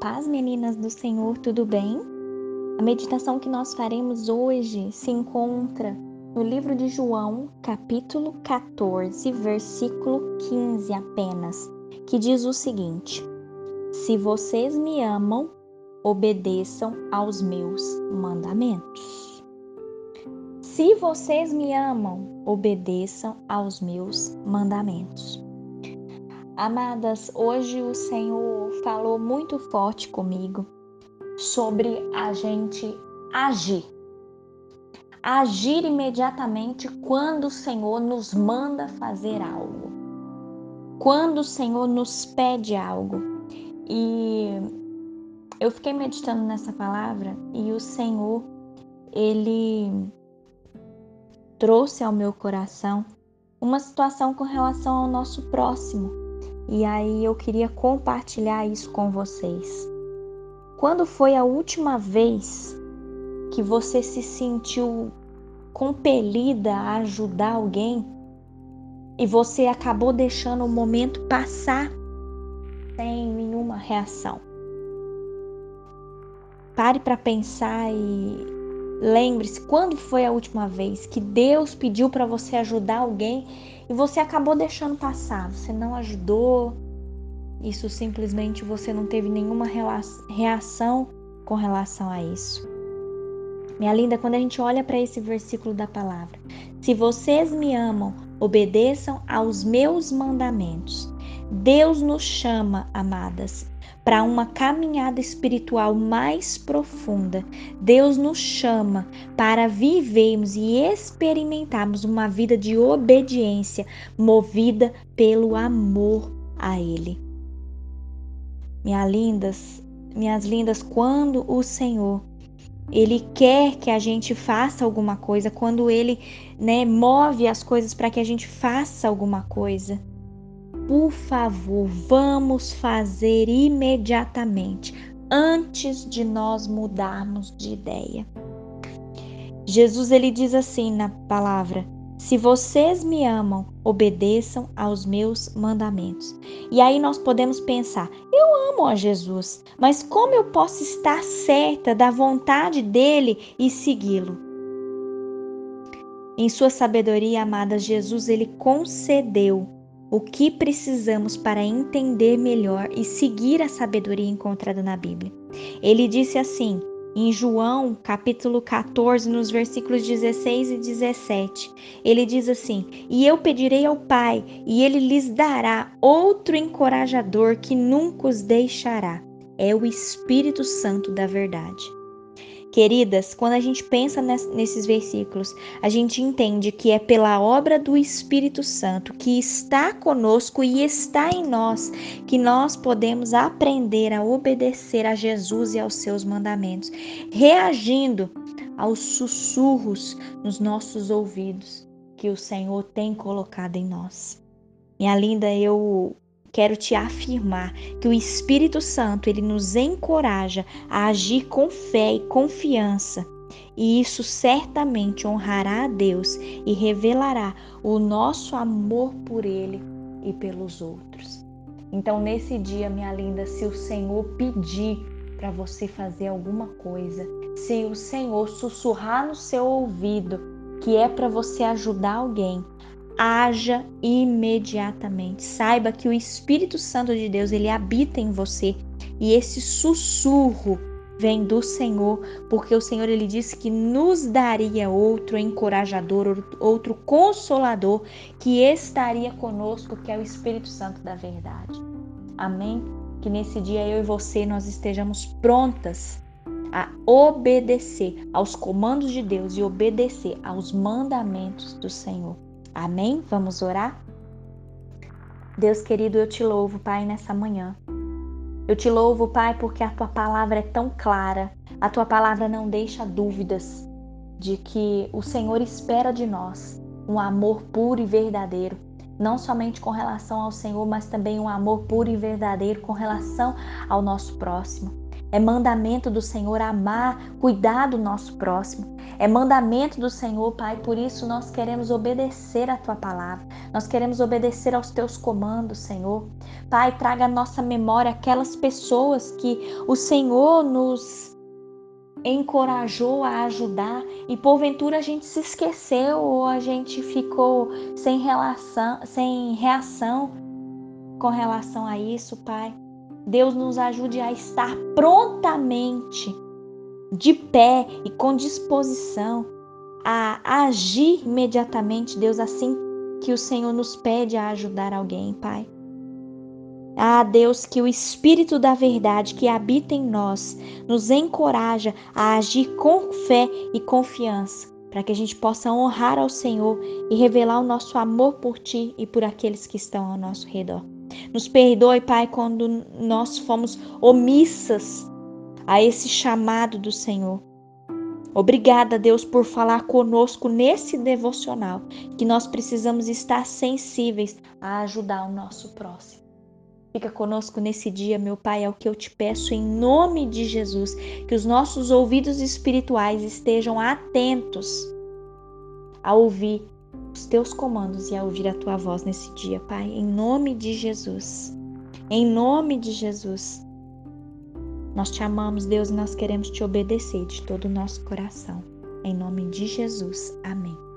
paz, meninas do Senhor, tudo bem? A meditação que nós faremos hoje se encontra no livro de João, capítulo 14, versículo 15 apenas, que diz o seguinte: Se vocês me amam, obedeçam aos meus mandamentos. Se vocês me amam, obedeçam aos meus mandamentos. Amadas, hoje o Senhor falou muito forte comigo sobre a gente agir. Agir imediatamente quando o Senhor nos manda fazer algo. Quando o Senhor nos pede algo. E eu fiquei meditando nessa palavra e o Senhor, ele trouxe ao meu coração uma situação com relação ao nosso próximo. E aí eu queria compartilhar isso com vocês. Quando foi a última vez que você se sentiu compelida a ajudar alguém e você acabou deixando o momento passar sem nenhuma reação? Pare para pensar e lembre-se quando foi a última vez que Deus pediu para você ajudar alguém e você acabou deixando passar, você não ajudou, isso simplesmente você não teve nenhuma reação com relação a isso. Minha linda, quando a gente olha para esse versículo da palavra, se vocês me amam, obedeçam aos meus mandamentos. Deus nos chama, amadas, para uma caminhada espiritual mais profunda. Deus nos chama para vivermos e experimentarmos uma vida de obediência movida pelo amor a Ele. Minhas lindas, minhas lindas, quando o Senhor ele quer que a gente faça alguma coisa, quando ele, né, move as coisas para que a gente faça alguma coisa, por favor, vamos fazer imediatamente, antes de nós mudarmos de ideia. Jesus ele diz assim na palavra: Se vocês me amam, obedeçam aos meus mandamentos. E aí nós podemos pensar: eu amo a Jesus, mas como eu posso estar certa da vontade dele e segui-lo? Em sua sabedoria amada, Jesus ele concedeu o que precisamos para entender melhor e seguir a sabedoria encontrada na Bíblia. Ele disse assim, em João, capítulo 14, nos versículos 16 e 17, ele diz assim: E eu pedirei ao Pai, e ele lhes dará outro encorajador que nunca os deixará. É o Espírito Santo da verdade. Queridas, quando a gente pensa nesses versículos, a gente entende que é pela obra do Espírito Santo que está conosco e está em nós que nós podemos aprender a obedecer a Jesus e aos seus mandamentos, reagindo aos sussurros nos nossos ouvidos que o Senhor tem colocado em nós. Minha linda, eu quero te afirmar que o Espírito Santo ele nos encoraja a agir com fé e confiança. E isso certamente honrará a Deus e revelará o nosso amor por Ele e pelos outros. Então, nesse dia, minha linda, se o Senhor pedir para você fazer alguma coisa, se o Senhor sussurrar no seu ouvido que é para você ajudar alguém, haja imediatamente. Saiba que o Espírito Santo de Deus, ele habita em você e esse sussurro vem do Senhor, porque o Senhor ele disse que nos daria outro encorajador, outro consolador que estaria conosco, que é o Espírito Santo da verdade. Amém? Que nesse dia eu e você nós estejamos prontas a obedecer aos comandos de Deus e obedecer aos mandamentos do Senhor. Amém? Vamos orar? Deus querido, eu te louvo, Pai, nessa manhã. Eu te louvo, Pai, porque a tua palavra é tão clara, a tua palavra não deixa dúvidas de que o Senhor espera de nós um amor puro e verdadeiro, não somente com relação ao Senhor, mas também um amor puro e verdadeiro com relação ao nosso próximo. É mandamento do Senhor amar, cuidar do nosso próximo. É mandamento do Senhor, Pai, por isso nós queremos obedecer a tua palavra. Nós queremos obedecer aos teus comandos, Senhor. Pai, traga à nossa memória aquelas pessoas que o Senhor nos encorajou a ajudar e porventura a gente se esqueceu ou a gente ficou sem relação, sem reação com relação a isso, Pai. Deus nos ajude a estar prontamente de pé e com disposição a agir imediatamente, Deus, assim que o Senhor nos pede a ajudar alguém, Pai. Ah, Deus, que o Espírito da Verdade que habita em nós nos encoraja a agir com fé e confiança, para que a gente possa honrar ao Senhor e revelar o nosso amor por Ti e por aqueles que estão ao nosso redor. Nos perdoe, Pai, quando nós fomos omissas a esse chamado do Senhor. Obrigada, Deus, por falar conosco nesse devocional, que nós precisamos estar sensíveis a ajudar o nosso próximo. Fica conosco nesse dia, meu Pai, é o que eu te peço em nome de Jesus, que os nossos ouvidos espirituais estejam atentos a ouvir os teus comandos e a ouvir a tua voz nesse dia, Pai, em nome de Jesus. Em nome de Jesus. Nós te amamos, Deus, e nós queremos te obedecer de todo o nosso coração. Em nome de Jesus. Amém.